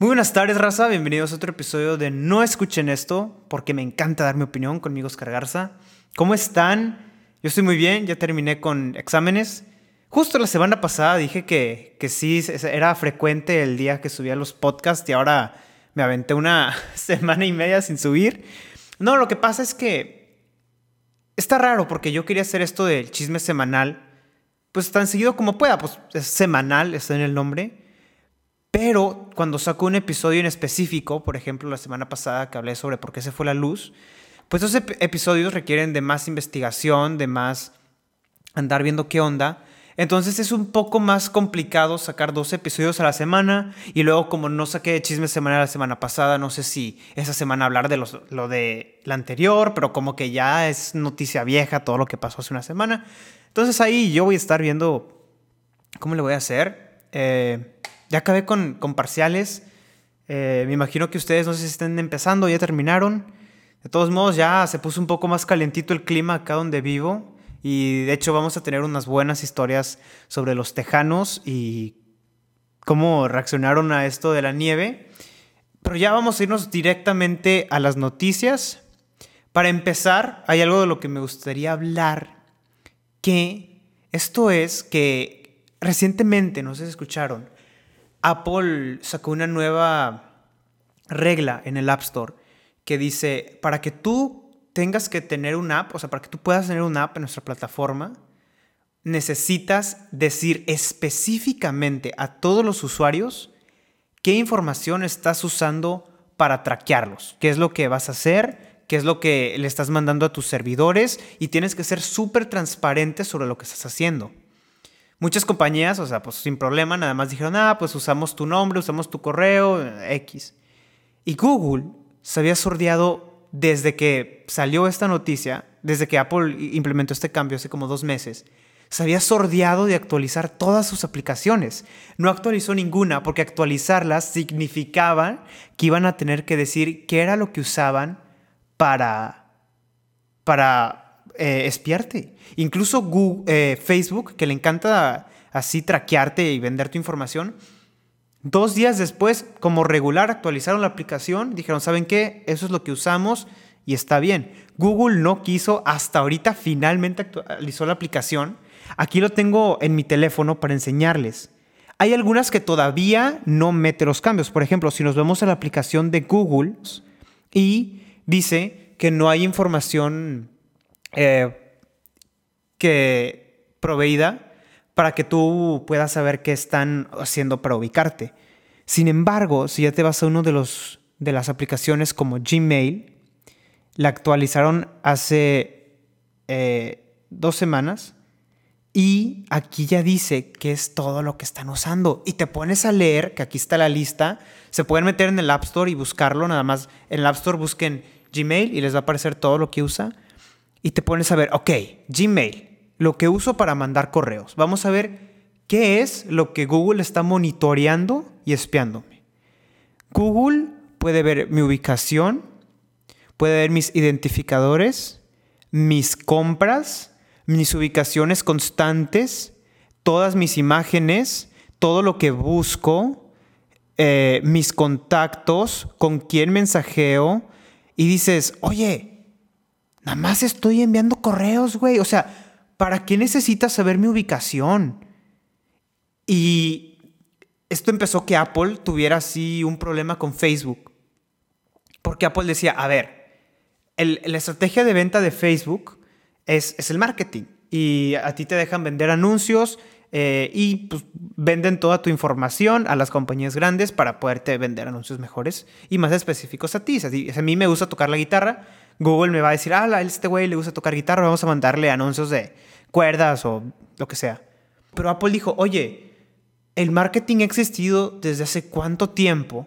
Muy buenas tardes, raza. Bienvenidos a otro episodio de No Escuchen Esto, porque me encanta dar mi opinión conmigo, Oscar Garza. ¿Cómo están? Yo estoy muy bien, ya terminé con exámenes. Justo la semana pasada dije que, que sí, era frecuente el día que subía los podcasts y ahora me aventé una semana y media sin subir. No, lo que pasa es que está raro porque yo quería hacer esto del chisme semanal, pues tan seguido como pueda, pues es semanal, está en el nombre. Pero cuando saco un episodio en específico, por ejemplo, la semana pasada que hablé sobre por qué se fue la luz, pues esos episodios requieren de más investigación, de más andar viendo qué onda. Entonces es un poco más complicado sacar dos episodios a la semana y luego como no saqué chisme semanal la semana pasada, no sé si esa semana hablar de lo de la anterior, pero como que ya es noticia vieja todo lo que pasó hace una semana. Entonces ahí yo voy a estar viendo cómo le voy a hacer. Eh, ya acabé con, con parciales. Eh, me imagino que ustedes no sé si estén empezando, ya terminaron. De todos modos, ya se puso un poco más calientito el clima acá donde vivo. Y de hecho vamos a tener unas buenas historias sobre los tejanos y cómo reaccionaron a esto de la nieve. Pero ya vamos a irnos directamente a las noticias. Para empezar, hay algo de lo que me gustaría hablar, que esto es que recientemente, no sé si escucharon, Apple sacó una nueva regla en el App Store que dice, para que tú tengas que tener una app, o sea, para que tú puedas tener una app en nuestra plataforma, necesitas decir específicamente a todos los usuarios qué información estás usando para traquearlos, qué es lo que vas a hacer, qué es lo que le estás mandando a tus servidores y tienes que ser súper transparente sobre lo que estás haciendo. Muchas compañías, o sea, pues sin problema, nada más dijeron, ah, pues usamos tu nombre, usamos tu correo, X. Y Google se había sordeado desde que salió esta noticia, desde que Apple implementó este cambio hace como dos meses, se había sordeado de actualizar todas sus aplicaciones. No actualizó ninguna porque actualizarlas significaba que iban a tener que decir qué era lo que usaban para, para eh, espiarte. Incluso Google, eh, Facebook, que le encanta así traquearte y vender tu información, dos días después, como regular, actualizaron la aplicación, dijeron, ¿saben qué? Eso es lo que usamos y está bien. Google no quiso, hasta ahorita finalmente actualizó la aplicación. Aquí lo tengo en mi teléfono para enseñarles. Hay algunas que todavía no mete los cambios. Por ejemplo, si nos vemos a la aplicación de Google y dice que no hay información eh, que proveída para que tú puedas saber qué están haciendo para ubicarte. Sin embargo, si ya te vas a uno de los de las aplicaciones como Gmail, la actualizaron hace eh, dos semanas y aquí ya dice qué es todo lo que están usando. Y te pones a leer, que aquí está la lista. Se pueden meter en el App Store y buscarlo. Nada más en el App Store busquen Gmail y les va a aparecer todo lo que usa y te pones a ver, ok, Gmail, lo que uso para mandar correos. Vamos a ver qué es lo que Google está monitoreando y espiándome. Google puede ver mi ubicación, puede ver mis identificadores, mis compras, mis ubicaciones constantes, todas mis imágenes, todo lo que busco, eh, mis contactos, con quién mensajeo, y dices, oye, Nada más estoy enviando correos, güey. O sea, ¿para qué necesitas saber mi ubicación? Y esto empezó que Apple tuviera así un problema con Facebook. Porque Apple decía, a ver, la estrategia de venta de Facebook es, el marketing. Y a ti te dejan vender anuncios eh, y pues, venden toda tu información a las compañías grandes para poderte vender anuncios mejores y más específicos a ti. a mí me gusta tocar la guitarra, Google me va a decir, ah, a este güey le gusta tocar guitarra, vamos a mandarle anuncios de cuerdas o lo que sea. Pero Apple dijo, oye, el marketing ha existido desde hace cuánto tiempo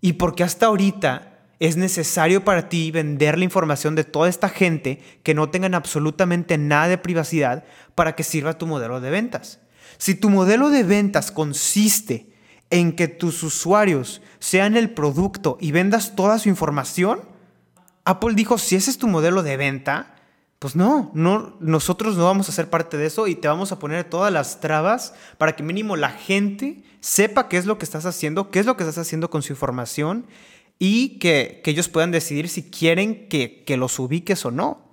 y por qué hasta ahorita es necesario para ti vender la información de toda esta gente que no tengan absolutamente nada de privacidad para que sirva tu modelo de ventas. Si tu modelo de ventas consiste en que tus usuarios sean el producto y vendas toda su información, Apple dijo, si ese es tu modelo de venta, Pues no, no, nosotros no vamos a ser parte de eso y te vamos a poner todas las trabas para que mínimo la gente sepa qué es lo que estás haciendo, qué es lo que estás haciendo con su información y que, ellos puedan decidir si quieren que, que los ubiques o no.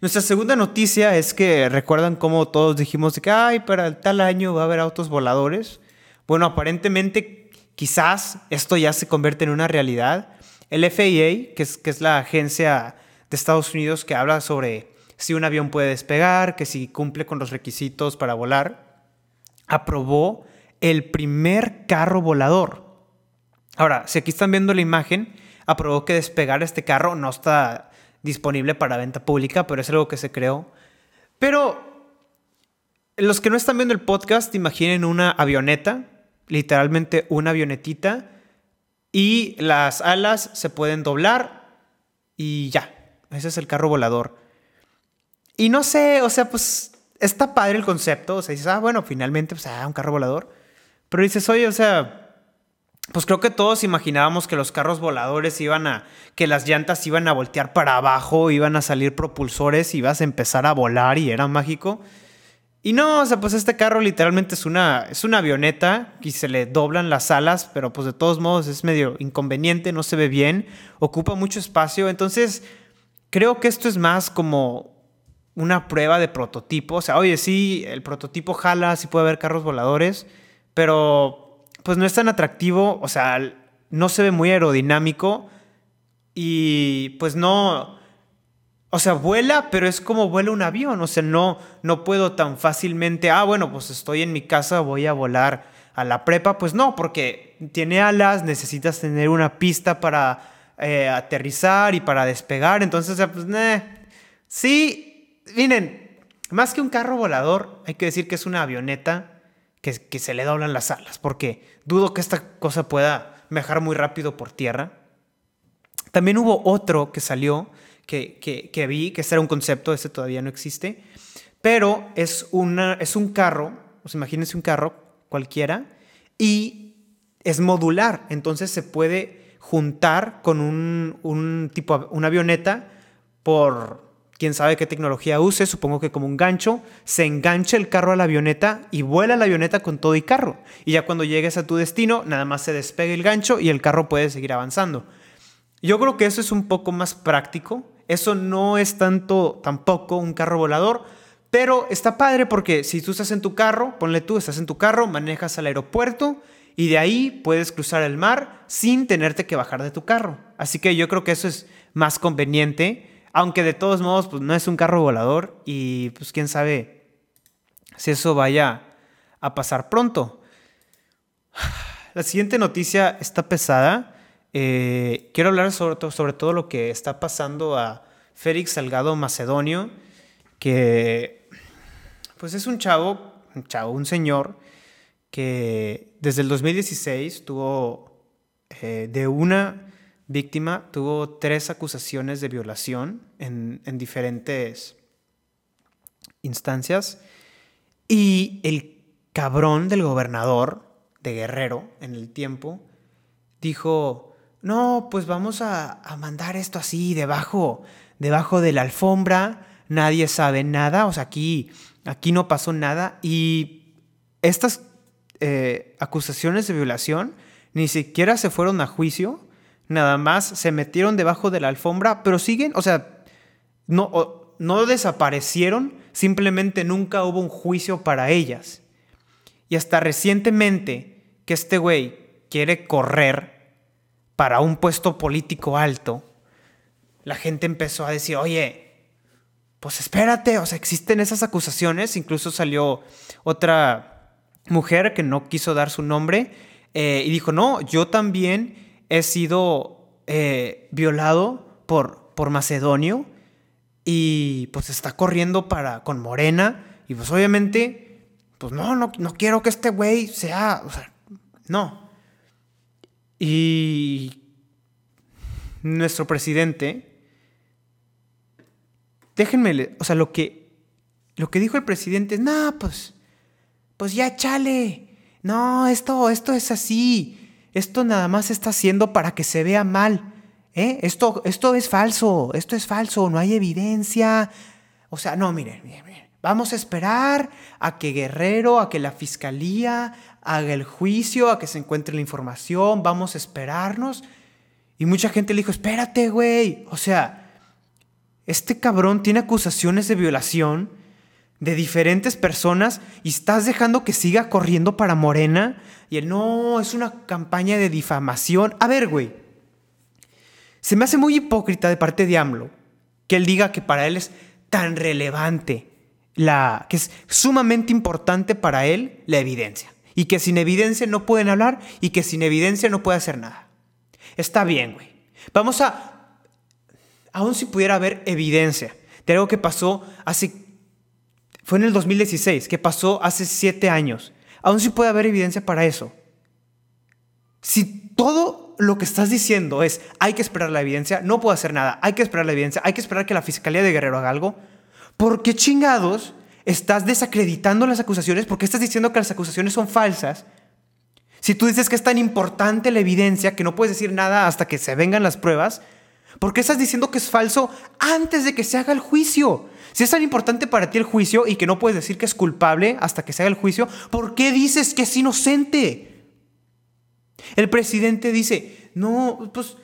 Nuestra segunda noticia es que recuerdan cómo todos dijimos que, ay, para tal año va a haber autos voladores. Bueno, aparentemente quizás esto ya se convierte en una realidad. El FAA, que es, la agencia de Estados Unidos que habla sobre si un avión puede despegar, que si cumple con los requisitos para volar, aprobó el primer carro volador. Ahora, si aquí están viendo la imagen, aprobó que despegar este carro no está disponible para venta pública, pero es algo que se creó. Pero los que no están viendo el podcast, imaginen una avioneta, literalmente una avionetita, y las alas se pueden doblar y ya, ese es el carro volador. Y no sé, o sea, pues está padre el concepto. O sea, dices, ah, bueno, finalmente, pues, ah, un carro volador. Pero dices, oye, o sea, pues creo que todos imaginábamos que los carros voladores iban a, que las llantas iban a voltear para abajo, iban a salir propulsores, ibas a empezar a volar y era mágico. Y no, o sea, pues este carro literalmente es una, es una avioneta y se le doblan las alas, pero pues de todos modos es medio inconveniente, no se ve bien, ocupa mucho espacio. Entonces, Creo que esto es más como una prueba de prototipo. O sea, oye, sí, el prototipo jala, sí puede haber carros voladores, pero pues no es tan atractivo, o sea, no se ve muy aerodinámico y pues no, o sea, vuela, pero es como vuela un avión, o sea, no, no puedo tan fácilmente, ah, bueno, pues estoy en mi casa, voy a volar a la prepa, pues no, porque tiene alas, necesitas tener una pista para eh, aterrizar y para despegar. Entonces, pues, sí, miren, más que un carro volador, hay que decir que es una avioneta que, que se le doblan las alas, porque dudo que esta cosa pueda viajar muy rápido por tierra. También hubo otro que salió, que, que, vi, que este era un concepto, ese todavía no existe, pero es, una, es un carro, pues imagínense un carro cualquiera, y es modular, entonces se puede juntar con un, tipo, una avioneta por quién sabe qué tecnología use, supongo que como un gancho, se engancha el carro a la avioneta y vuela la avioneta con todo y carro. Y ya cuando llegues a tu destino, nada más se despegue el gancho y el carro puede seguir avanzando. Yo creo que eso es un poco más práctico. Eso no es tanto tampoco un carro volador, pero está padre porque si tú estás en tu carro, ponle tú, estás en tu carro, manejas al aeropuerto y de ahí puedes cruzar el mar sin tenerte que bajar de tu carro. Así que yo creo que eso es más conveniente, aunque de todos modos pues, no es un carro volador y pues quién sabe si eso vaya a pasar pronto. La siguiente noticia está pesada. Eh, quiero hablar sobre, sobre todo lo que está pasando a Félix Salgado Macedonio, que pues es un chavo, un chavo, un señor que desde el 2016 tuvo, eh, de una víctima, tuvo tres acusaciones de violación en diferentes instancias. Y el cabrón del gobernador de Guerrero en el tiempo dijo, no, pues vamos a, mandar esto así, debajo, debajo de la alfombra, nadie sabe nada, o sea, aquí, aquí no pasó nada. Y estas eh, acusaciones de violación, ni siquiera se fueron a juicio, nada más se metieron debajo de la alfombra, pero siguen, o sea, no, no desaparecieron, simplemente nunca hubo un juicio para ellas. Y hasta recientemente que este güey quiere correr para un puesto político alto, la gente empezó a decir, oye, pues espérate, o sea, existen esas acusaciones, incluso salió otra mujer que no quiso dar su nombre eh, y dijo, no, yo también he sido eh, violado por, por Macedonio y pues está corriendo para, con Morena y pues obviamente, pues no, no, no quiero que este güey sea, o sea, no. Y nuestro presidente, déjenme, o sea, lo que, lo que dijo el presidente es, no, pues pues ya chale. No, esto, esto es así. Esto nada más está haciendo para que se vea mal ¿eh? Esto, esto es falso, esto es falso, no hay evidencia. O sea, no, miren, miren, miren. Vamos a esperar a que Guerrero, a que la fiscalía haga el juicio, a que se encuentre la información, vamos a esperarnos. Y mucha gente le dijo, espérate, güey. O sea, este cabrón tiene acusaciones de violación de diferentes personas y estás dejando que siga corriendo para Morena. Y él, no, es una campaña de difamación. A ver, güey. Se me hace muy hipócrita de parte de AMLO que él diga que para él es tan relevante, la, que es sumamente importante para él la evidencia. Y que sin evidencia no pueden hablar y que sin evidencia no puede hacer nada. Está bien, güey. Vamos a... Aún si pudiera haber evidencia de algo que pasó hace... Fue en el 2016, que pasó hace siete años. Aún si puede haber evidencia para eso. Si todo lo que estás diciendo es hay que esperar la evidencia, no puedo hacer nada, hay que esperar la evidencia, hay que esperar que la Fiscalía de Guerrero haga algo, ¿por qué chingados estás desacreditando las acusaciones? ¿Por qué estás diciendo que las acusaciones son falsas? Si tú dices que es tan importante la evidencia que no puedes decir nada hasta que se vengan las pruebas, ¿por qué estás diciendo que es falso antes de que se haga el juicio? Si es tan importante para ti el juicio y que no puedes decir que es culpable hasta que se haga el juicio, ¿por qué dices que es inocente? El presidente dice, no, pues,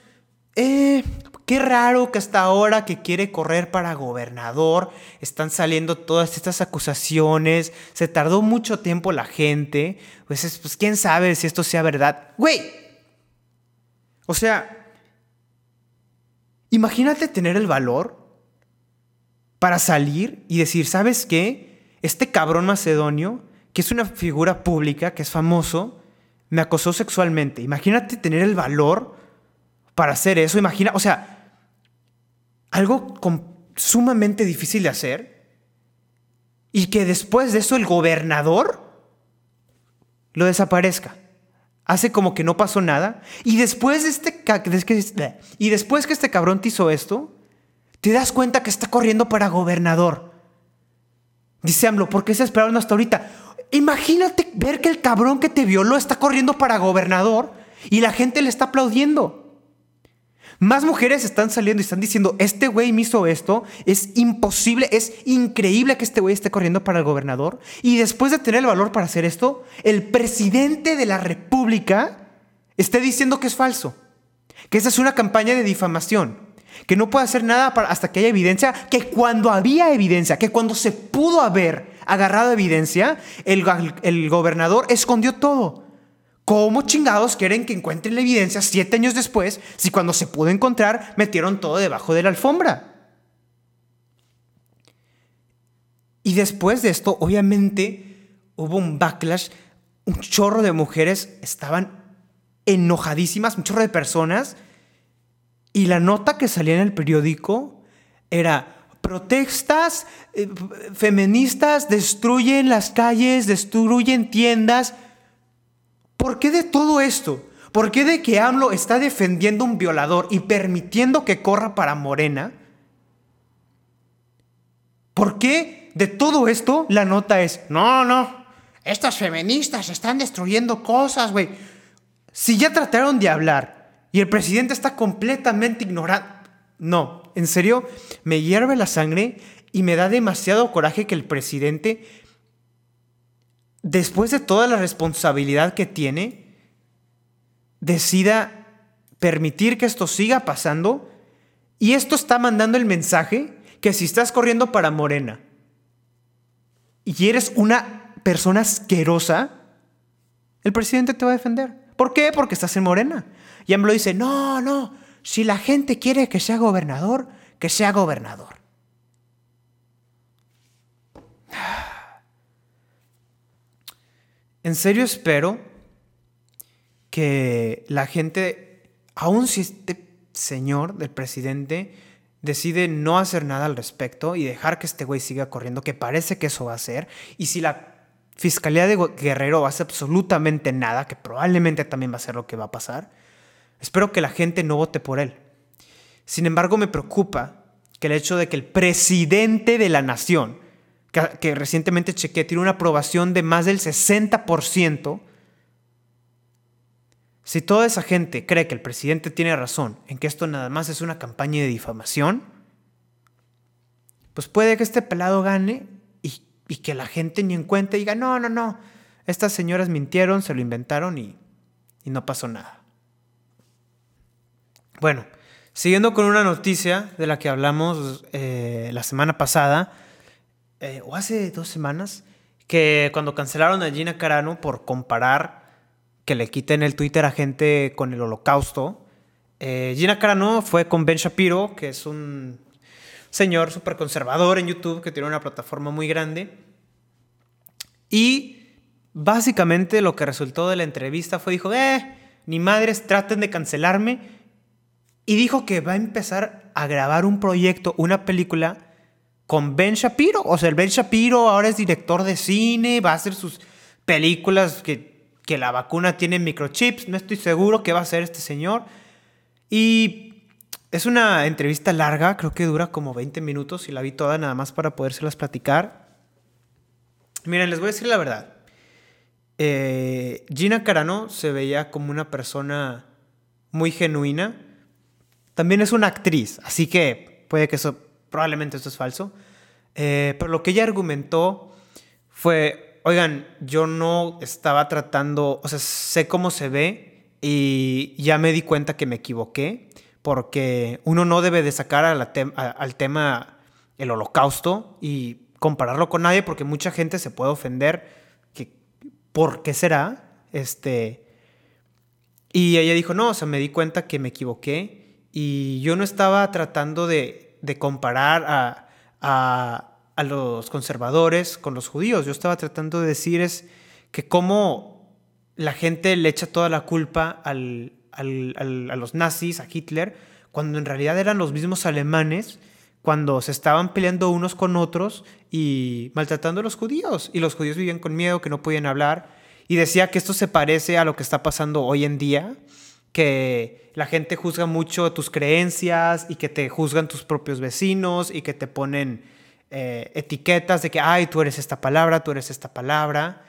eh, Qué raro que hasta ahora que quiere correr para gobernador están saliendo todas estas acusaciones. Se tardó mucho tiempo la gente. Pues, pues quién sabe si esto sea verdad. Güey. O sea, imagínate tener el valor para salir y decir, ¿sabes qué? Este cabrón macedonio, que es una figura pública, que es famoso, me acosó sexualmente. Imagínate tener el valor para hacer eso. Imagina, o sea, algo sumamente difícil de hacer y que después de eso el gobernador lo desaparezca. Hace como que no pasó nada y después de este y después que este cabrón te hizo esto, te das cuenta que está corriendo para gobernador. Dice AMLO, ¿por qué se esperaron hasta ahorita? Imagínate ver que el cabrón que te violó está corriendo para gobernador y la gente le está aplaudiendo. Más mujeres están saliendo y están diciendo, este güey me hizo esto, es imposible, es increíble que este güey esté corriendo para el gobernador. Y después de tener el valor para hacer esto, el presidente de la República esté diciendo que es falso, que esa es una campaña de difamación, que no puede hacer nada hasta que haya evidencia, que cuando había evidencia, que cuando se pudo haber agarrado evidencia, el, el gobernador escondió todo. ¿Cómo chingados quieren que encuentren la evidencia siete años después si cuando se pudo encontrar metieron todo debajo de la alfombra? Y después de esto, obviamente, hubo un backlash. Un chorro de mujeres estaban enojadísimas, un chorro de personas. Y la nota que salía en el periódico era, protestas eh, feministas destruyen las calles, destruyen tiendas. ¿Por qué de todo esto? ¿Por qué de que AMLO está defendiendo un violador y permitiendo que corra para Morena? ¿Por qué de todo esto la nota es, no, no, estas feministas están destruyendo cosas, güey? Si ya trataron de hablar y el presidente está completamente ignorado. No, en serio, me hierve la sangre y me da demasiado coraje que el presidente después de toda la responsabilidad que tiene, decida permitir que esto siga pasando y esto está mandando el mensaje que si estás corriendo para Morena y eres una persona asquerosa, el presidente te va a defender. ¿Por qué? Porque estás en Morena. Y AMLO dice, no, no, si la gente quiere que sea gobernador, que sea gobernador. En serio espero que la gente, aun si este señor del presidente decide no hacer nada al respecto y dejar que este güey siga corriendo, que parece que eso va a ser, y si la Fiscalía de Guerrero hace absolutamente nada, que probablemente también va a ser lo que va a pasar, espero que la gente no vote por él. Sin embargo, me preocupa que el hecho de que el presidente de la nación, que, recientemente chequeé, tiene una aprobación de más del 60%, si toda esa gente cree que el presidente tiene razón en que esto nada más es una campaña de difamación, pues puede que este pelado gane y, que la gente ni en cuenta diga, no, no, no, estas señoras mintieron, se lo inventaron y, y no pasó nada. Bueno, siguiendo con una noticia de la que hablamos eh, la semana pasada, eh, o hace dos semanas, que cuando cancelaron a Gina Carano por comparar que le quiten el Twitter a gente con el holocausto, eh, Gina Carano fue con Ben Shapiro, que es un señor súper conservador en YouTube, que tiene una plataforma muy grande. Y básicamente lo que resultó de la entrevista fue, dijo, eh, ni madres traten de cancelarme. Y dijo que va a empezar a grabar un proyecto, una película con Ben Shapiro. O sea, el Ben Shapiro ahora es director de cine, va a hacer sus películas que, que la vacuna tiene microchips. No estoy seguro qué va a hacer este señor. Y es una entrevista larga, creo que dura como 20 minutos y la vi toda nada más para podérselas platicar. Miren, les voy a decir la verdad. Eh, Gina Carano se veía como una persona muy genuina. También es una actriz, así que puede que eso probablemente esto es falso, eh, pero lo que ella argumentó fue, oigan, yo no estaba tratando, o sea, sé cómo se ve y ya me di cuenta que me equivoqué, porque uno no debe de sacar al tema el holocausto y compararlo con nadie, porque mucha gente se puede ofender, ¿por qué será? Este, y ella dijo, no, o sea, me di cuenta que me equivoqué y yo no estaba tratando de de comparar a, a, los conservadores con los judíos. Yo estaba tratando de decir es que cómo la gente le echa toda la culpa al, al, a los nazis, a Hitler, cuando en realidad eran los mismos alemanes cuando se estaban peleando unos con otros y maltratando a los judíos. Y los judíos vivían con miedo, que no podían hablar. Y decía que esto se parece a lo que está pasando hoy en día, que la gente juzga mucho tus creencias y que te juzgan tus propios vecinos y que te ponen eh, etiquetas de que, ay, tú eres esta palabra, tú eres esta palabra.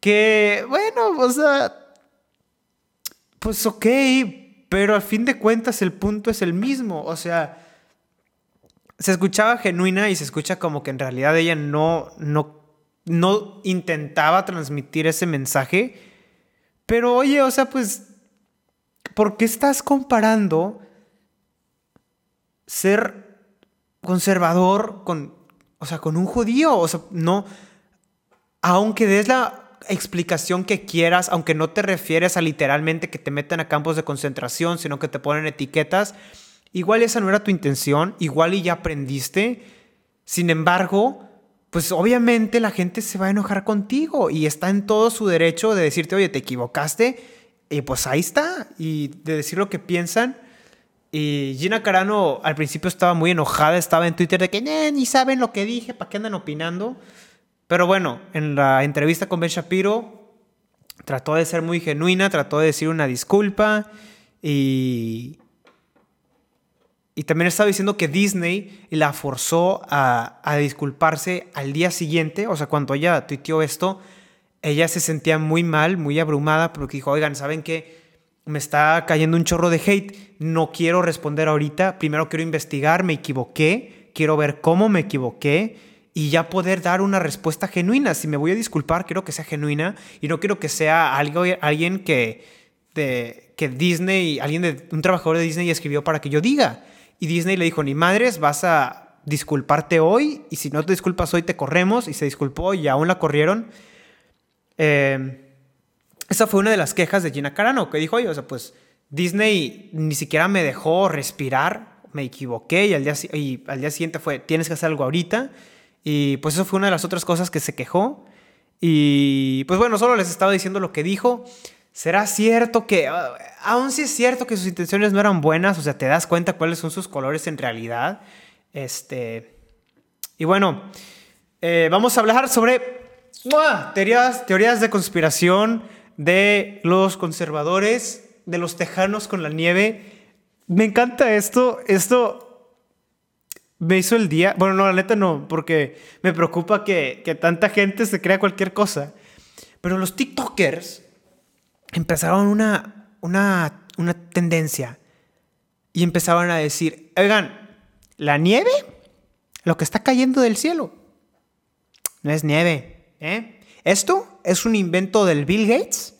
Que, bueno, o sea, pues ok, pero al fin de cuentas el punto es el mismo. O sea, se escuchaba genuina y se escucha como que en realidad ella no, no, no intentaba transmitir ese mensaje. Pero oye, o sea, pues ¿por qué estás comparando ser conservador con, o sea, con un judío? O sea, no, aunque des la explicación que quieras, aunque no te refieres a literalmente que te metan a campos de concentración, sino que te ponen etiquetas, igual esa no era tu intención, igual y ya aprendiste. Sin embargo, pues obviamente la gente se va a enojar contigo y está en todo su derecho de decirte, oye, te equivocaste y pues ahí está, y de decir lo que piensan. Y Gina Carano al principio estaba muy enojada, estaba en Twitter de que ni saben lo que dije, ¿para qué andan opinando? Pero bueno, en la entrevista con Ben Shapiro trató de ser muy genuina, trató de decir una disculpa y, y también estaba diciendo que Disney la forzó a, a disculparse al día siguiente, o sea, cuando ella tuiteó esto, ella se sentía muy mal, muy abrumada, porque dijo, oigan, ¿saben qué? Me está cayendo un chorro de hate, no quiero responder ahorita, primero quiero investigar, me equivoqué, quiero ver cómo me equivoqué y ya poder dar una respuesta genuina. Si me voy a disculpar, quiero que sea genuina y no quiero que sea algo, alguien que, de, que Disney, alguien de, un trabajador de Disney escribió para que yo diga. Y Disney le dijo, ni madres, vas a disculparte hoy y si no te disculpas hoy te corremos y se disculpó y aún la corrieron. Eh, esa fue una de las quejas de Gina Carano, que dijo, oye, o sea, pues Disney ni siquiera me dejó respirar, me equivoqué y al día, y al día siguiente fue, tienes que hacer algo ahorita. Y pues eso fue una de las otras cosas que se quejó. Y pues bueno, solo les estaba diciendo lo que dijo. ¿Será cierto que, ah, aún si es cierto que sus intenciones no eran buenas, o sea, te das cuenta cuáles son sus colores en realidad? Este, y bueno, eh, vamos a hablar sobre Teorías, teorías de conspiración de los conservadores, de los tejanos con la nieve. Me encanta esto. Esto me hizo el día. Bueno, no, la neta no, porque me preocupa que, que tanta gente se crea cualquier cosa. Pero los TikTokers empezaron una, una, una tendencia y empezaban a decir, oigan, la nieve, lo que está cayendo del cielo, no es nieve. ¿Eh? Esto es un invento del Bill Gates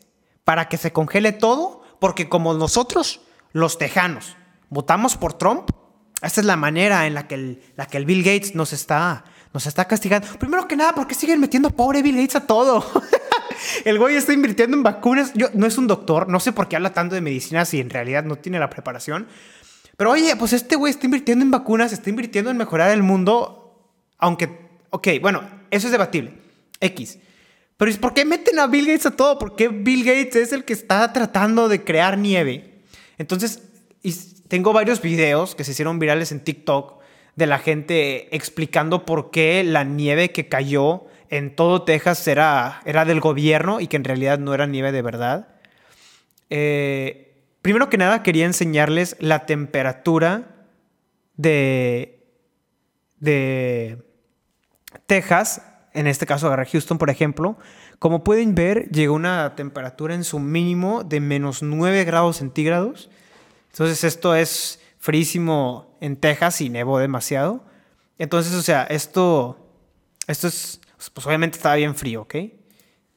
para que se congele todo, porque como nosotros, los tejanos, votamos por Trump, esta es la manera en la que el, la que el Bill Gates nos está, nos está castigando. Primero que nada, porque siguen metiendo pobre Bill Gates a todo. el güey está invirtiendo en vacunas. Yo, no es un doctor, no sé por qué habla tanto de medicina si en realidad no tiene la preparación. Pero oye, pues este güey está invirtiendo en vacunas, está invirtiendo en mejorar el mundo, aunque, ok, bueno, eso es debatible. X. Pero por qué meten a Bill Gates a todo? Porque Bill Gates es el que está tratando de crear nieve. Entonces, tengo varios videos que se hicieron virales en TikTok de la gente explicando por qué la nieve que cayó en todo Texas era, era del gobierno y que en realidad no era nieve de verdad. Eh, primero que nada, quería enseñarles la temperatura de, de Texas. En este caso, agarré Houston, por ejemplo. Como pueden ver, llegó una temperatura en su mínimo de menos 9 grados centígrados. Entonces, esto es frísimo en Texas y nevó demasiado. Entonces, o sea, esto, esto es, pues obviamente estaba bien frío, ¿ok?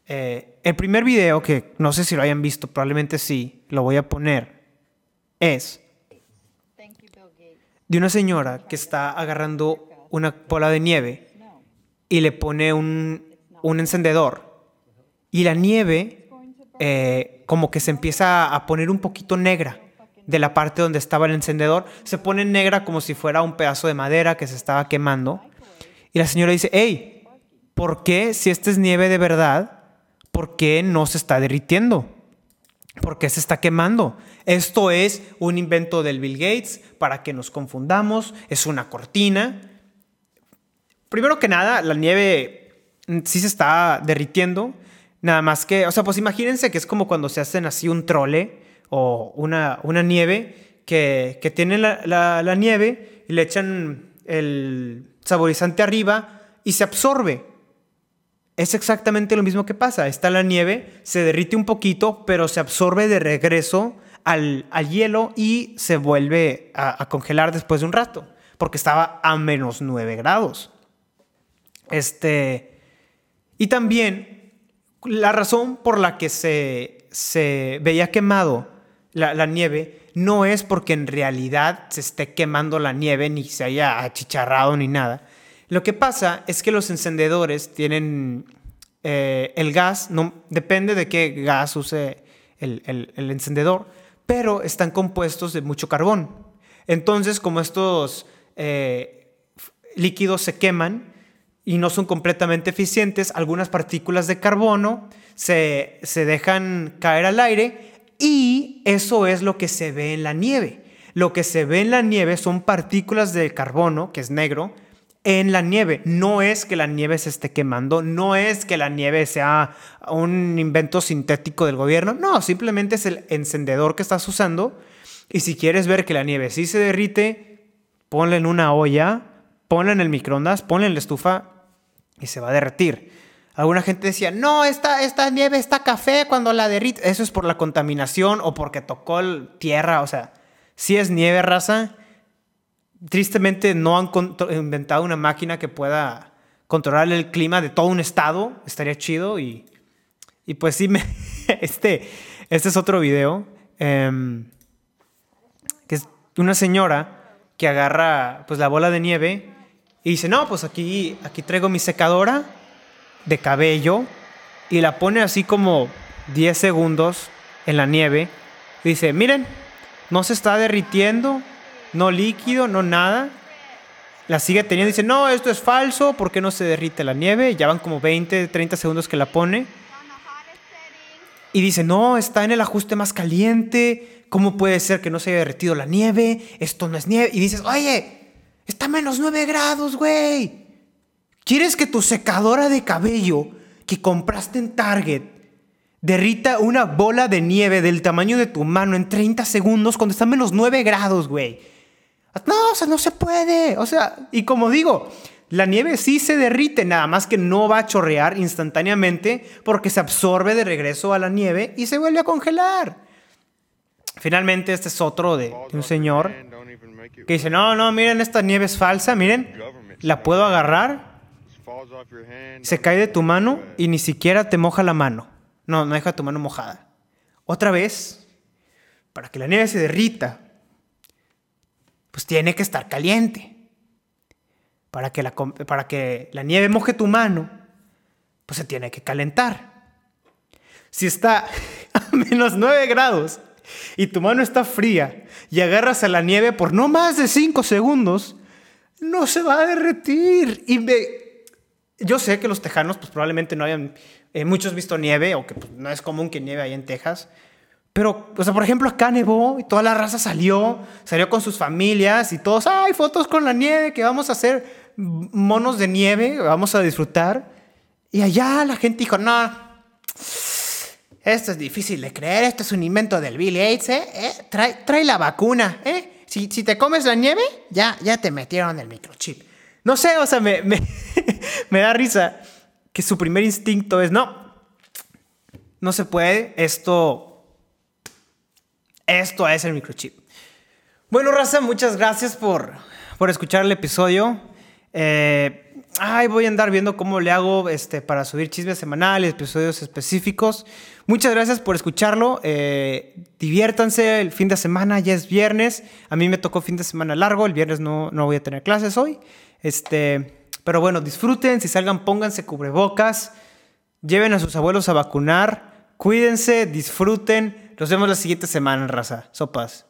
Eh, el primer video, que no sé si lo hayan visto, probablemente sí, lo voy a poner, es de una señora que está agarrando una bola de nieve y le pone un, un encendedor y la nieve eh, como que se empieza a poner un poquito negra de la parte donde estaba el encendedor, se pone negra como si fuera un pedazo de madera que se estaba quemando. Y la señora dice, hey, ¿por qué si esta es nieve de verdad, por qué no se está derritiendo? ¿Por qué se está quemando? Esto es un invento del Bill Gates para que nos confundamos, es una cortina. Primero que nada, la nieve sí se está derritiendo, nada más que, o sea, pues imagínense que es como cuando se hacen así un trole o una, una nieve que, que tiene la, la, nieve y le echan el saborizante arriba y se absorbe. Es exactamente lo mismo que pasa. Está la nieve, se derrite un poquito, pero se absorbe de regreso al, al hielo y se vuelve a, a, congelar después de un rato, porque estaba a menos 9 grados. Este, y también la razón por la que se, se veía quemado la, nieve no es porque en realidad se esté quemando la nieve ni se haya achicharrado ni nada. Lo que pasa es que los encendedores tienen eh, el gas, no, depende de qué gas use el, encendedor, pero están compuestos de mucho carbón. Entonces, como estos eh, líquidos se queman y no son completamente eficientes, algunas partículas de carbono se, se dejan caer al aire y eso es lo que se ve en la nieve. Lo que se ve en la nieve son partículas de carbono, que es negro, en la nieve. No es que la nieve se esté quemando, no es que la nieve sea un invento sintético del gobierno, no, simplemente es el encendedor que estás usando. Y si quieres ver que la nieve sí se derrite, ponla en una olla, ponla en el microondas, ponla en la estufa y se va a derretir. Alguna gente decía, no, esta, esta nieve está café cuando la derrite. Eso es por la contaminación o porque tocó tierra. O sea, si es nieve, raza. Tristemente no han inventado una máquina que pueda controlar el clima de todo un estado. Estaría chido. Y, y pues sí, este, este es otro video. Em, que es una señora que agarra pues la bola de nieve y dice, no, pues aquí, aquí traigo mi secadora de cabello y la pone así como 10 segundos en la nieve. dice, miren, no se está derritiendo, no líquido, no nada. La sigue teniendo, dice, no, esto es falso, ¿por qué no se derrite la nieve? Ya van como 20, 30 segundos que la pone. Y dice, no, está en el ajuste más caliente, ¿cómo puede ser que no se haya derretido la nieve? Esto no es nieve. Y dices, oye, está a menos 9 grados, güey. ¿Quieres que tu secadora de cabello que compraste en Target derrita una bola de nieve del tamaño de tu mano en 30 segundos cuando está a menos 9 grados, güey? No, o sea, no se puede. O sea, y como digo, la nieve sí se derrite, nada más que no va a chorrear instantáneamente porque se absorbe de regreso a la nieve y se vuelve a congelar. Finalmente, este es otro de, de un señor que dice, no, no, miren, esta nieve es falsa, miren, la puedo agarrar, se cae de tu mano y ni siquiera te moja la mano. No, no deja tu mano mojada. Otra vez, para que la nieve se derrita, pues tiene que estar caliente. Para que la, para que la nieve moje tu mano, pues se tiene que calentar. Si está a menos 9 grados y tu mano está fría y agarras a la nieve por no más de 5 segundos, no se va a derretir. Y me... yo sé que los tejanos pues probablemente no hayan eh, muchos visto nieve o que pues, no es común que nieve ahí en Texas. Pero, o sea, por ejemplo, acá nevó y toda la raza salió, salió con sus familias y todos, ay, fotos con la nieve, que vamos a hacer monos de nieve, vamos a disfrutar. Y allá la gente dijo, no, esto es difícil de creer, esto es un invento del Bill Gates, ¿eh? ¿Eh? Trae, trae, la vacuna, ¿eh? Si, si, te comes la nieve, ya, ya te metieron el microchip. No sé, o sea, me, me, me da risa que su primer instinto es, no, no se puede, esto, esto es el microchip. Bueno, Raza, muchas gracias por, por escuchar el episodio. Eh, ay, voy a andar viendo cómo le hago este, para subir chismes semanales, episodios específicos. Muchas gracias por escucharlo. Eh, diviértanse el fin de semana, ya es viernes. A mí me tocó fin de semana largo, el viernes no, no voy a tener clases hoy. Este, pero bueno, disfruten, si salgan, pónganse cubrebocas, lleven a sus abuelos a vacunar, cuídense, disfruten. Nos vemos la siguiente semana, raza. Sopas.